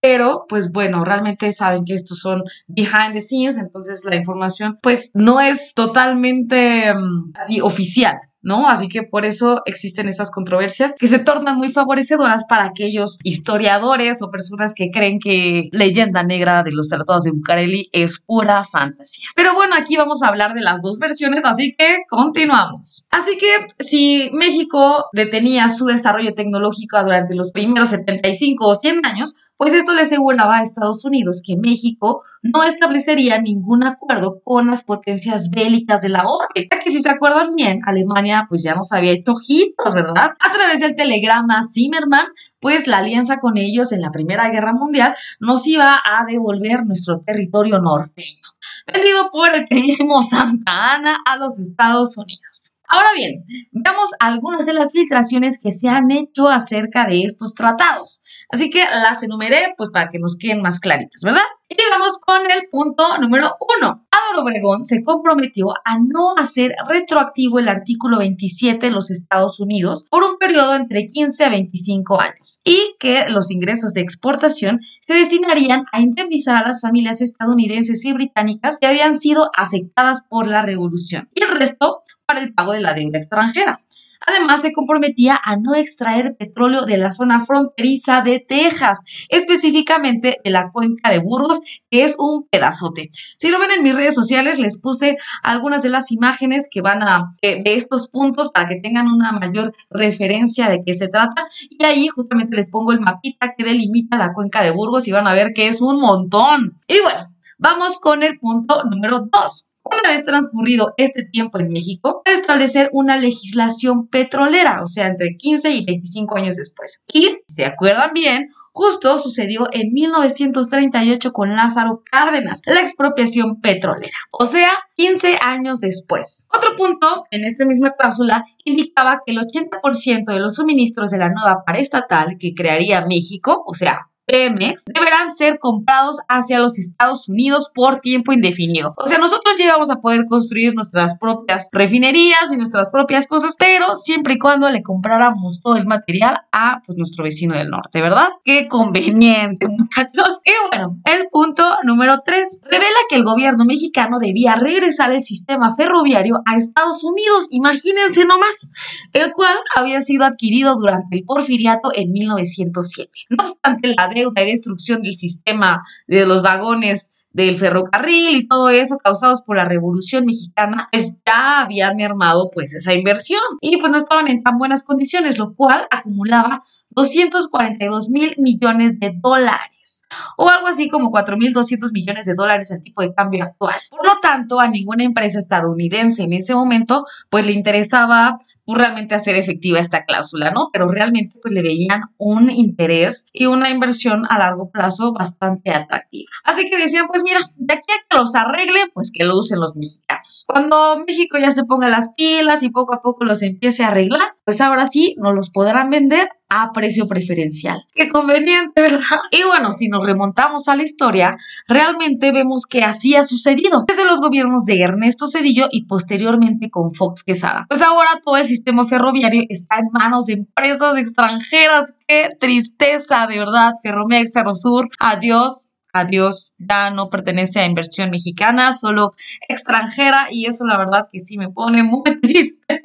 pero pues bueno, realmente saben que estos son behind the scenes, entonces la información pues no es totalmente um, oficial. ¿No? Así que por eso existen estas controversias que se tornan muy favorecedoras para aquellos historiadores o personas que creen que Leyenda Negra de los Tratados de Bucareli es pura fantasía. Pero bueno, aquí vamos a hablar de las dos versiones, así que continuamos. Así que si México detenía su desarrollo tecnológico durante los primeros 75 o 100 años, pues esto le aseguraba a Estados Unidos que México no establecería ningún acuerdo con las potencias bélicas de la órbita, que si se acuerdan bien, Alemania pues ya nos había hecho ojitos, ¿verdad? A través del telegrama Zimmerman, pues la alianza con ellos en la Primera Guerra Mundial nos iba a devolver nuestro territorio norteño, vendido por el queridísimo Santa Ana a los Estados Unidos. Ahora bien, veamos algunas de las filtraciones que se han hecho acerca de estos tratados. Así que las enumeré pues para que nos queden más claritas, ¿verdad? Y vamos con el punto número uno. Álvaro Obregón se comprometió a no hacer retroactivo el artículo 27 de los Estados Unidos por un periodo entre 15 a 25 años y que los ingresos de exportación se destinarían a indemnizar a las familias estadounidenses y británicas que habían sido afectadas por la revolución y el resto para el pago de la deuda extranjera. Además, se comprometía a no extraer petróleo de la zona fronteriza de Texas, específicamente de la cuenca de Burgos, que es un pedazote. Si lo ven en mis redes sociales, les puse algunas de las imágenes que van a de estos puntos para que tengan una mayor referencia de qué se trata. Y ahí justamente les pongo el mapita que delimita la cuenca de Burgos y van a ver que es un montón. Y bueno, vamos con el punto número 2. Una vez transcurrido este tiempo en México, establecer una legislación petrolera, o sea, entre 15 y 25 años después. Y, si se acuerdan bien, justo sucedió en 1938 con Lázaro Cárdenas, la expropiación petrolera, o sea, 15 años después. Otro punto en esta misma cláusula indicaba que el 80% de los suministros de la nueva paraestatal que crearía México, o sea, Pemex deberán ser comprados hacia los Estados Unidos por tiempo indefinido. O sea, nosotros llegamos a poder construir nuestras propias refinerías y nuestras propias cosas, pero siempre y cuando le compráramos todo el material a pues, nuestro vecino del norte, ¿verdad? Qué conveniente, [laughs] muchachos. Y bueno, el punto número 3 revela que el gobierno mexicano debía regresar el sistema ferroviario a Estados Unidos, imagínense nomás, el cual había sido adquirido durante el porfiriato en 1907. No obstante, la deuda y destrucción del sistema de los vagones del ferrocarril y todo eso causados por la Revolución Mexicana, pues ya habían mermado pues esa inversión. Y pues no estaban en tan buenas condiciones, lo cual acumulaba 242 mil millones de dólares o algo así como 4.200 millones de dólares al tipo de cambio actual. Por lo tanto, a ninguna empresa estadounidense en ese momento pues le interesaba pues, realmente hacer efectiva esta cláusula, ¿no? Pero realmente pues le veían un interés y una inversión a largo plazo bastante atractiva. Así que decían, pues mira, de aquí a que los arreglen, pues que lo usen los mexicanos. Cuando México ya se ponga las pilas y poco a poco los empiece a arreglar, pues ahora sí nos los podrán vender a precio preferencial. Qué conveniente, ¿verdad? Y bueno, si nos remontamos a la historia, realmente vemos que así ha sucedido desde los gobiernos de Ernesto Cedillo y posteriormente con Fox Quesada. Pues ahora todo el sistema ferroviario está en manos de empresas extranjeras. Qué tristeza, de verdad. Ferromex, Ferrosur, adiós adiós, ya no pertenece a inversión mexicana, solo extranjera y eso la verdad que sí me pone muy [laughs] triste.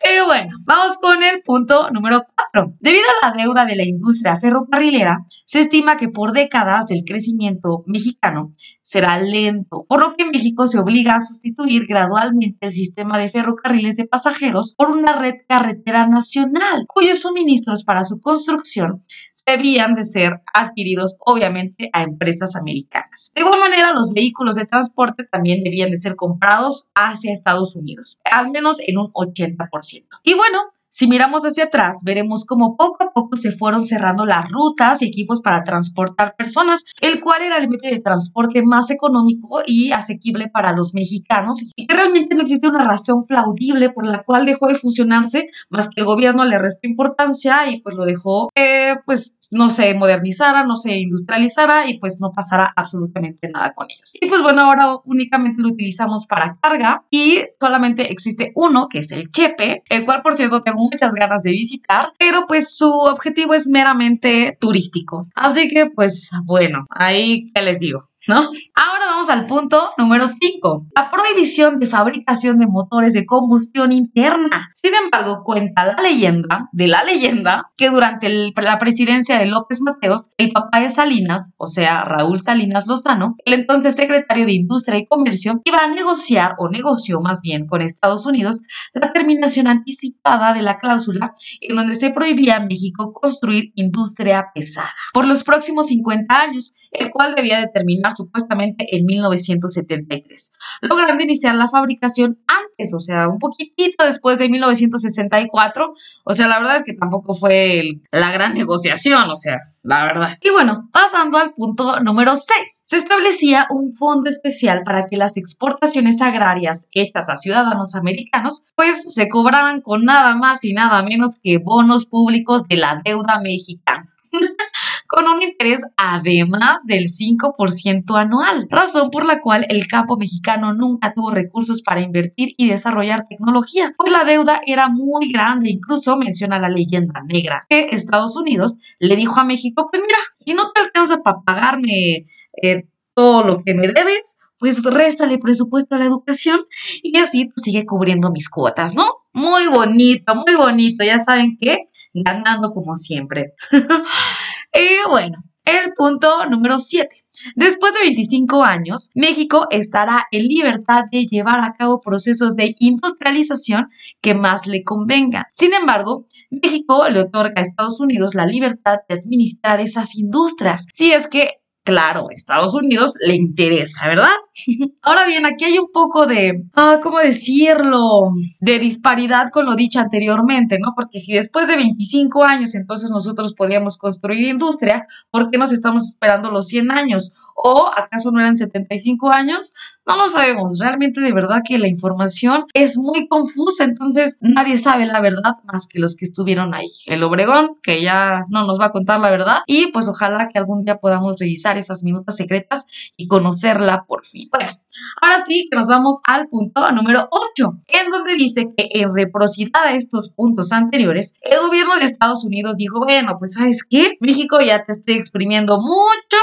Y bueno, vamos con el punto número 4. Debido a la deuda de la industria ferrocarrilera, se estima que por décadas del crecimiento mexicano será lento, por lo que México se obliga a sustituir gradualmente el sistema de ferrocarriles de pasajeros por una red carretera nacional, cuyos suministros para su construcción debían de ser adquiridos obviamente a empresas americanas. De igual manera, los vehículos de transporte también debían de ser comprados hacia Estados Unidos, al menos en un 80%. Y bueno, si miramos hacia atrás, veremos cómo poco a poco se fueron cerrando las rutas y equipos para transportar personas, el cual era el método de transporte más económico y asequible para los mexicanos, y que realmente no existe una razón plaudible por la cual dejó de funcionarse, más que el gobierno le restó importancia y pues lo dejó, eh, pues no se modernizara, no se industrializara y pues no pasara absolutamente nada con ellos. Y pues bueno, ahora únicamente lo utilizamos para carga y solamente existe uno, que es el Chepe, el cual por cierto tengo muchas ganas de visitar, pero pues su objetivo es meramente turístico. Así que pues bueno, ahí que les digo, ¿no? Ahora vamos al punto número 5, la prohibición de fabricación de motores de combustión interna. Sin embargo, cuenta la leyenda de la leyenda que durante la presidencia de López Mateos, el papá de Salinas, o sea, Raúl Salinas Lozano, el entonces secretario de Industria y Comercio, iba a negociar o negoció más bien con Estados Unidos la terminación anticipada de la cláusula en donde se prohibía a México construir industria pesada por los próximos 50 años, el cual debía de terminar supuestamente en 1973, logrando iniciar la fabricación antes, o sea, un poquitito después de 1964, o sea, la verdad es que tampoco fue la gran negociación, o sea, la verdad. Y bueno, pasando al punto número 6, se establecía un fondo especial para que las exportaciones agrarias hechas a ciudadanos americanos pues se cobraran con nada más y nada menos que bonos públicos de la deuda mexicana. [laughs] con un interés además del 5% anual, razón por la cual el campo mexicano nunca tuvo recursos para invertir y desarrollar tecnología, pues la deuda era muy grande, incluso menciona la leyenda negra, que Estados Unidos le dijo a México, pues mira, si no te alcanza para pagarme eh, todo lo que me debes, pues réstale presupuesto a la educación y así pues, sigue cubriendo mis cuotas, ¿no? Muy bonito, muy bonito, ya saben qué, ganando como siempre. [laughs] Y bueno, el punto número 7. Después de 25 años, México estará en libertad de llevar a cabo procesos de industrialización que más le convengan. Sin embargo, México le otorga a Estados Unidos la libertad de administrar esas industrias, si es que claro, Estados Unidos le interesa, ¿verdad? [laughs] Ahora bien, aquí hay un poco de, ah, ¿cómo decirlo? De disparidad con lo dicho anteriormente, ¿no? Porque si después de 25 años entonces nosotros podíamos construir industria, ¿por qué nos estamos esperando los 100 años? ¿O acaso no eran 75 años? No lo sabemos. Realmente de verdad que la información es muy confusa, entonces nadie sabe la verdad más que los que estuvieron ahí. El Obregón, que ya no nos va a contar la verdad, y pues ojalá que algún día podamos revisar esas minutas secretas y conocerla por fin. Bueno, ahora sí que nos vamos al punto número 8, en donde dice que en reciprocidad a estos puntos anteriores, el gobierno de Estados Unidos dijo, bueno, pues sabes qué, México ya te estoy exprimiendo mucho,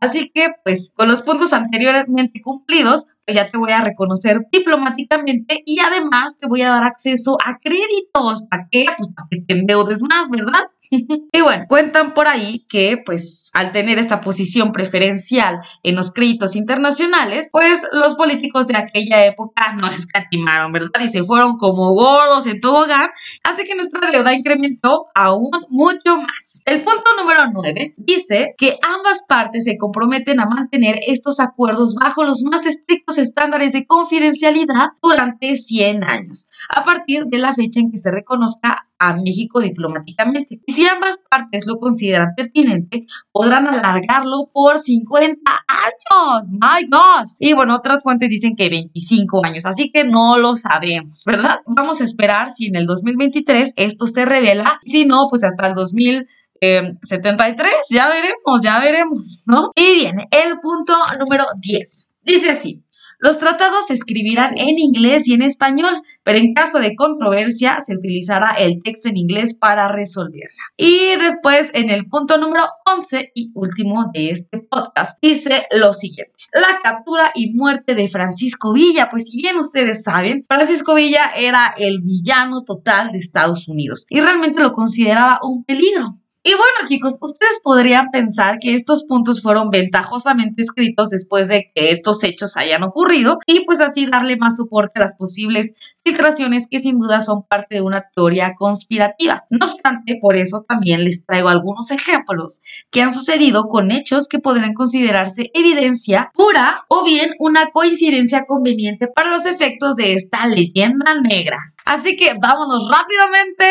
Así que, pues, con los puntos anteriormente cumplidos, ya te voy a reconocer diplomáticamente y además te voy a dar acceso a créditos. ¿Para qué? Pues para que te endeudes más, ¿verdad? [laughs] y bueno, cuentan por ahí que, pues, al tener esta posición preferencial en los créditos internacionales, pues los políticos de aquella época no escatimaron, ¿verdad? Y se fueron como gordos en hogar, así que nuestra deuda incrementó aún mucho más. El punto número 9 dice que ambas partes se comprometen a mantener estos acuerdos bajo los más estrictos estándares de confidencialidad durante 100 años, a partir de la fecha en que se reconozca a México diplomáticamente. Y si ambas partes lo consideran pertinente, podrán alargarlo por 50 años. My gosh. Y bueno, otras fuentes dicen que 25 años, así que no lo sabemos, ¿verdad? Vamos a esperar si en el 2023 esto se revela. Si no, pues hasta el 2073, ya veremos, ya veremos, ¿no? Y bien, el punto número 10. Dice así. Los tratados se escribirán en inglés y en español, pero en caso de controversia se utilizará el texto en inglés para resolverla. Y después, en el punto número 11 y último de este podcast, dice lo siguiente. La captura y muerte de Francisco Villa. Pues si bien ustedes saben, Francisco Villa era el villano total de Estados Unidos y realmente lo consideraba un peligro. Y bueno, chicos, ustedes podrían pensar que estos puntos fueron ventajosamente escritos después de que estos hechos hayan ocurrido y pues así darle más soporte a las posibles filtraciones que sin duda son parte de una teoría conspirativa. No obstante, por eso también les traigo algunos ejemplos que han sucedido con hechos que podrían considerarse evidencia pura o bien una coincidencia conveniente para los efectos de esta leyenda negra. Así que vámonos rápidamente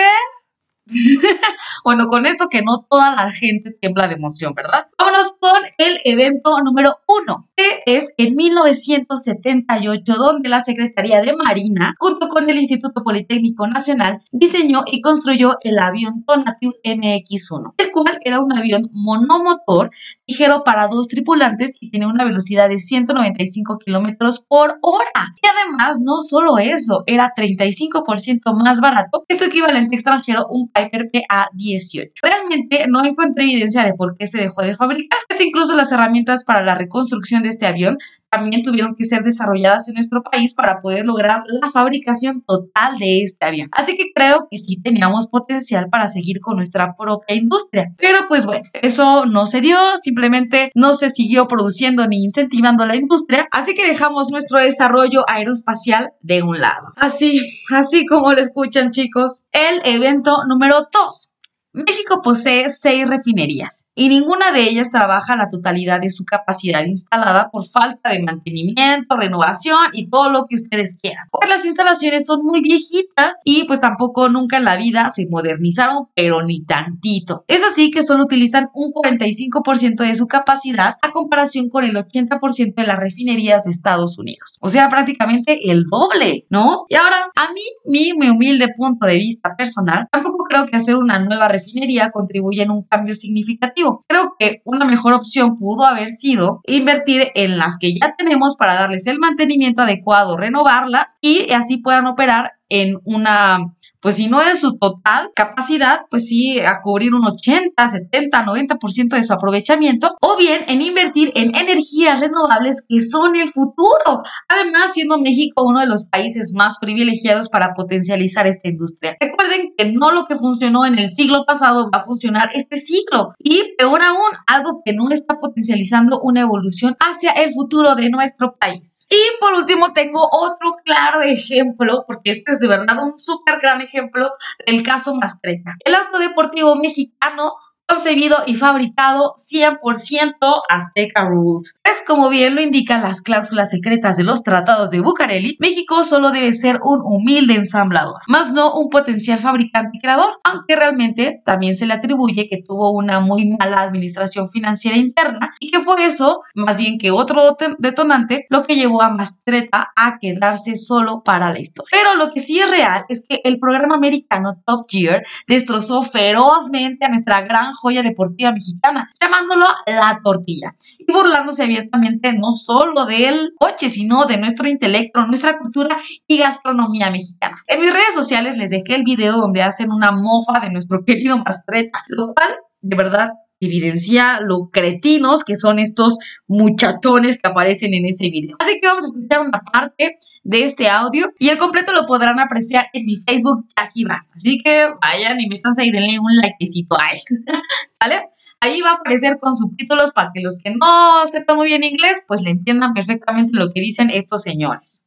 [laughs] bueno, con esto que no toda la gente tiembla de emoción, ¿verdad? Vámonos con el evento número uno, que es en 1978, donde la Secretaría de Marina, junto con el Instituto Politécnico Nacional, diseñó y construyó el avión Tonatiuh MX-1, el cual era un avión monomotor ligero para dos tripulantes y tenía una velocidad de 195 kilómetros por hora. Y además, no solo eso, era 35% más barato que su equivalente extranjero, un Piper PA-18. Realmente no encontré evidencia de por qué se dejó de fabricar. Incluso las herramientas para la reconstrucción de este avión también tuvieron que ser desarrolladas en nuestro país para poder lograr la fabricación total de este avión. Así que creo que sí teníamos potencial para seguir con nuestra propia industria. Pero pues bueno, eso no se dio, simplemente no se siguió produciendo ni incentivando la industria, así que dejamos nuestro desarrollo aeroespacial de un lado. Así, así como lo escuchan chicos, el evento número 2 México posee seis refinerías y ninguna de ellas trabaja la totalidad de su capacidad instalada por falta de mantenimiento, renovación y todo lo que ustedes quieran. Pues las instalaciones son muy viejitas y pues tampoco nunca en la vida se modernizaron, pero ni tantito. Es así que solo utilizan un 45% de su capacidad a comparación con el 80% de las refinerías de Estados Unidos. O sea, prácticamente el doble, ¿no? Y ahora, a mí, mi, mi humilde punto de vista personal, tampoco creo que hacer una nueva refinería refinería contribuye en un cambio significativo. Creo que una mejor opción pudo haber sido invertir en las que ya tenemos para darles el mantenimiento adecuado, renovarlas y así puedan operar en una, pues si no es su total capacidad, pues sí a cubrir un 80, 70, 90% de su aprovechamiento, o bien en invertir en energías renovables que son el futuro. Además, siendo México uno de los países más privilegiados para potencializar esta industria. Recuerden que no lo que funcionó en el siglo pasado va a funcionar este siglo. Y peor aún, algo que no está potencializando una evolución hacia el futuro de nuestro país. Y por último, tengo otro claro ejemplo, porque este es de verdad un súper gran ejemplo del caso Mastreta. El auto deportivo mexicano concebido y fabricado 100% Azteca Rules. Es como bien lo indican las cláusulas secretas de los tratados de Bucareli, México solo debe ser un humilde ensamblador, más no un potencial fabricante y creador, aunque realmente también se le atribuye que tuvo una muy mala administración financiera interna y que fue eso, más bien que otro detonante, lo que llevó a Mastreta a quedarse solo para la historia. Pero lo que sí es real es que el programa americano Top Gear destrozó ferozmente a nuestra gran joya deportiva mexicana, llamándolo la tortilla y burlándose abiertamente no solo del coche, sino de nuestro intelecto, nuestra cultura y gastronomía mexicana. En mis redes sociales les dejé el video donde hacen una mofa de nuestro querido Mastreta, lo cual de verdad evidencia lo cretinos que son estos muchachones que aparecen en ese video. Así que vamos a escuchar una parte de este audio y el completo lo podrán apreciar en mi Facebook aquí va. Así que vayan y métanse y denle un likecito ahí. [laughs] ¿Sale? Ahí va a aparecer con subtítulos para que los que no sepan muy bien inglés, pues le entiendan perfectamente lo que dicen estos señores.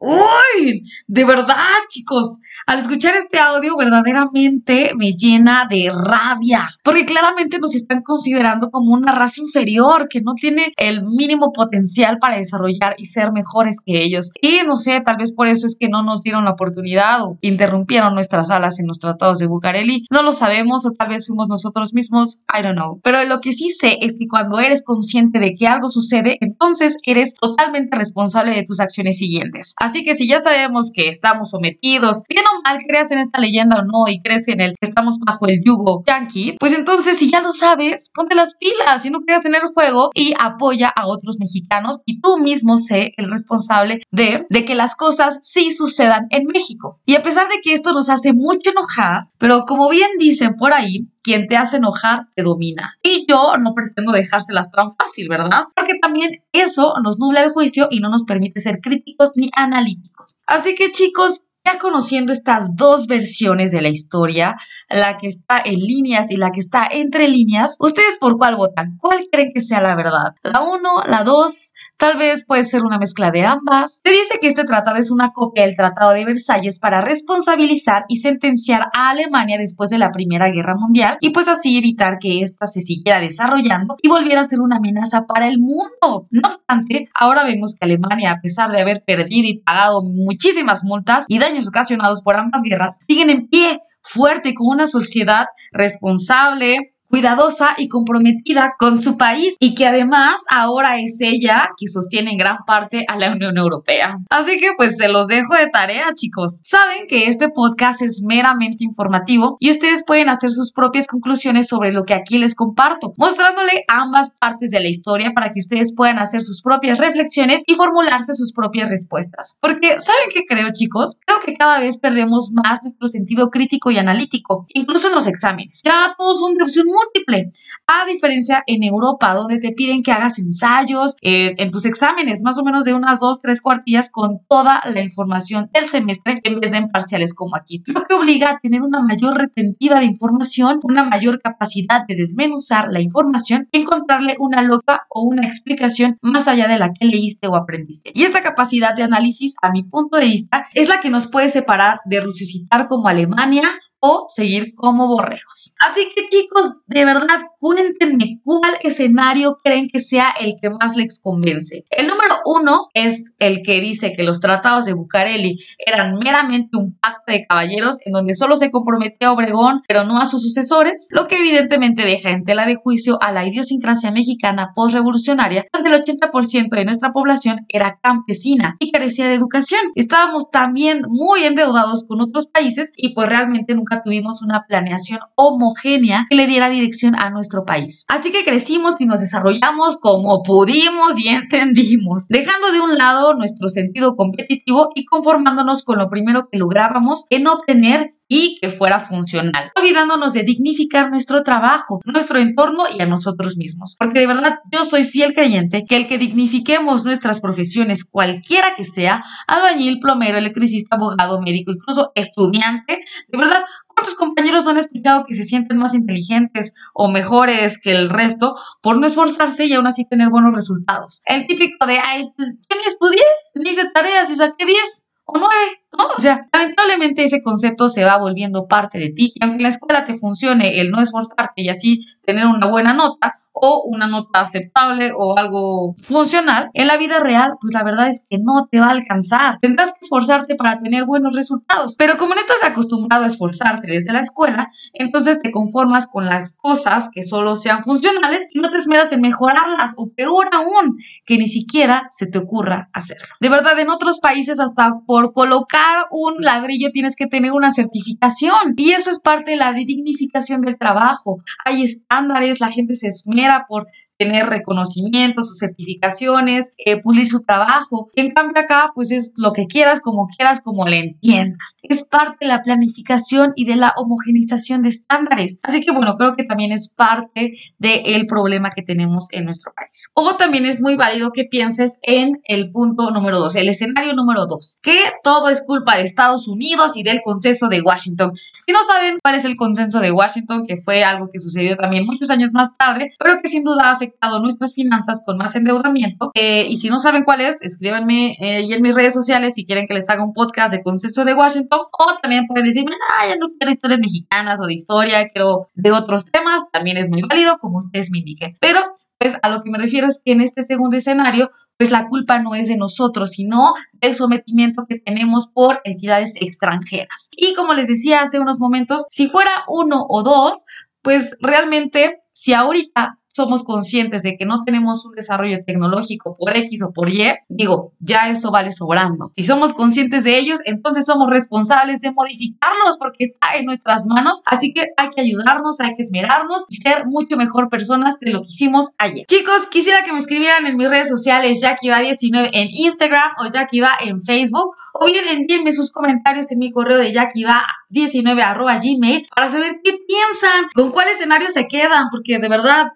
¡Uy! De verdad, chicos, al escuchar este audio verdaderamente me llena de rabia, porque claramente nos están considerando como una raza inferior que no tiene el mínimo potencial para desarrollar y ser mejores que ellos. Y no sé, tal vez por eso es que no nos dieron la oportunidad o interrumpieron nuestras alas en los tratados de Bucareli. No lo sabemos o tal vez fuimos nosotros mismos, I don't know. Pero lo que sí sé es que cuando eres consciente de que algo sucede, entonces eres totalmente responsable de tus acciones siguientes. Así que si ya sabemos que estamos sometidos, bien o mal creas en esta leyenda o no y crees en el que estamos bajo el yugo yankee, pues entonces si ya lo sabes, ponte las pilas y no quedas en el juego y apoya a otros mexicanos y tú mismo sé el responsable de, de que las cosas sí sucedan en México. Y a pesar de que esto nos hace mucho enojar, pero como bien dicen por ahí, quien te hace enojar te domina. Y yo no pretendo dejárselas tan fácil, ¿verdad? Porque también eso nos nubla el juicio y no nos permite ser críticos ni analíticos. Así que chicos, ya conociendo estas dos versiones de la historia, la que está en líneas y la que está entre líneas, ¿ustedes por cuál votan? ¿Cuál creen que sea la verdad? ¿La 1, la 2? Tal vez puede ser una mezcla de ambas. Se dice que este tratado es una copia del Tratado de Versalles para responsabilizar y sentenciar a Alemania después de la Primera Guerra Mundial y pues así evitar que ésta se siguiera desarrollando y volviera a ser una amenaza para el mundo. No obstante, ahora vemos que Alemania, a pesar de haber perdido y pagado muchísimas multas y daños ocasionados por ambas guerras, siguen en pie fuerte con una sociedad responsable, cuidadosa y comprometida con su país y que además ahora es ella que sostiene en gran parte a la Unión Europea. Así que pues se los dejo de tarea chicos. Saben que este podcast es meramente informativo y ustedes pueden hacer sus propias conclusiones sobre lo que aquí les comparto, mostrándole ambas partes de la historia para que ustedes puedan hacer sus propias reflexiones y formularse sus propias respuestas. Porque ¿saben qué creo chicos? Creo que cada vez perdemos más nuestro sentido crítico y analítico, incluso en los exámenes. Ya todos son de opción múltiple. A diferencia en Europa, donde te piden que hagas ensayos eh, en tus exámenes, más o menos de unas dos, tres cuartillas con toda la información del semestre en vez de en parciales como aquí. Lo que obliga a tener una mayor retentiva de información, una mayor capacidad de desmenuzar la información y encontrarle una loca o una explicación más allá de la que leíste o aprendiste. Y esta capacidad de análisis, a mi punto de vista, es la que nos puede separar de resucitar como Alemania o seguir como borregos. Así que chicos, de verdad, cuéntenme cuál escenario creen que sea el que más les convence. El número uno es el que dice que los tratados de Bucareli eran meramente un pacto de caballeros en donde solo se comprometía a Obregón, pero no a sus sucesores, lo que evidentemente deja en tela de juicio a la idiosincrasia mexicana postrevolucionaria, donde el 80% de nuestra población era campesina y carecía de educación. Estábamos también muy endeudados con otros países y pues realmente nunca tuvimos una planeación homogénea que le diera dirección a nuestro país. Así que crecimos y nos desarrollamos como pudimos y entendimos, dejando de un lado nuestro sentido competitivo y conformándonos con lo primero que lográbamos en obtener y que fuera funcional, olvidándonos de dignificar nuestro trabajo, nuestro entorno y a nosotros mismos. Porque de verdad yo soy fiel creyente que el que dignifiquemos nuestras profesiones, cualquiera que sea, albañil, plomero, electricista, abogado, médico, incluso estudiante, de verdad, ¿cuántos compañeros no han escuchado que se sienten más inteligentes o mejores que el resto por no esforzarse y aún así tener buenos resultados? El típico de, ay, pues, yo ni estudié, ni hice tareas y saqué 10 o 9. ¿no? O sea, lamentablemente ese concepto se va volviendo parte de ti. Y aunque la escuela te funcione el no esforzarte y así tener una buena nota, o una nota aceptable o algo funcional, en la vida real, pues la verdad es que no te va a alcanzar. Tendrás que esforzarte para tener buenos resultados. Pero como no estás acostumbrado a esforzarte desde la escuela, entonces te conformas con las cosas que solo sean funcionales y no te esmeras en mejorarlas o peor aún, que ni siquiera se te ocurra hacerlo. De verdad, en otros países hasta por colocar un ladrillo tienes que tener una certificación y eso es parte de la dignificación del trabajo. Hay estándares, la gente se esmera por tener reconocimientos, sus certificaciones, eh, pulir su trabajo. en cambio acá, pues es lo que quieras, como quieras, como le entiendas. Es parte de la planificación y de la homogenización de estándares. Así que bueno, creo que también es parte del problema que tenemos en nuestro país. O también es muy válido que pienses en el punto número dos, el escenario número dos, que todo es culpa de Estados Unidos y del consenso de Washington. Si no saben cuál es el consenso de Washington, que fue algo que sucedió también muchos años más tarde, pero que sin duda afectó afectado nuestras finanzas con más endeudamiento. Eh, y si no saben cuál es, escríbanme eh, y en mis redes sociales si quieren que les haga un podcast de consenso de Washington. O también pueden decirme, ah, ya no quiero historias mexicanas o de historia, quiero de otros temas. También es muy válido, como ustedes me indiquen. Pero pues a lo que me refiero es que en este segundo escenario, pues la culpa no es de nosotros, sino del sometimiento que tenemos por entidades extranjeras. Y como les decía hace unos momentos, si fuera uno o dos, pues realmente si ahorita somos conscientes de que no tenemos un desarrollo tecnológico por X o por Y, digo, ya eso vale sobrando. Si somos conscientes de ellos, entonces somos responsables de modificarlos porque está en nuestras manos. Así que hay que ayudarnos, hay que esmerarnos y ser mucho mejor personas de lo que hicimos ayer. Chicos, quisiera que me escribieran en mis redes sociales JackieVa19 en Instagram o JackieVa en Facebook o bien envíenme sus comentarios en mi correo de JackieVa19 arroba gmail para saber qué piensan, con cuál escenario se quedan, porque de verdad,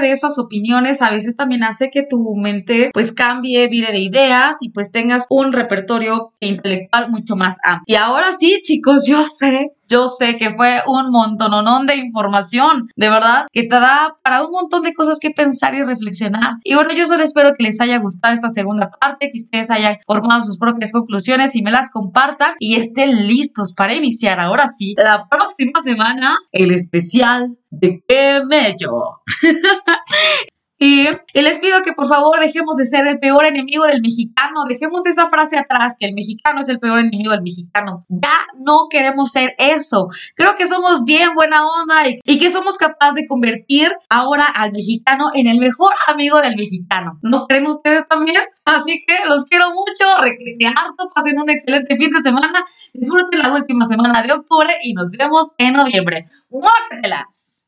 de esas opiniones a veces también hace que tu mente pues cambie, vire de ideas y pues tengas un repertorio intelectual mucho más amplio. Y ahora sí, chicos, yo sé yo sé que fue un montononón de información, de verdad, que te da para un montón de cosas que pensar y reflexionar. Y bueno, yo solo espero que les haya gustado esta segunda parte, que ustedes hayan formado sus propias conclusiones y me las compartan y estén listos para iniciar ahora sí la próxima semana el especial de qué mello. [laughs] Y, les pido que por favor dejemos de ser el peor enemigo del mexicano, dejemos esa frase atrás, que el mexicano es el peor enemigo del mexicano. Ya no queremos ser eso. Creo que somos bien buena onda y, que somos capaces de convertir ahora al mexicano en el mejor amigo del mexicano. ¿No creen ustedes también? Así que los quiero mucho, requete harto, pasen un excelente fin de semana, disfruten la última semana de octubre y nos vemos en noviembre. ¡Muácatelas!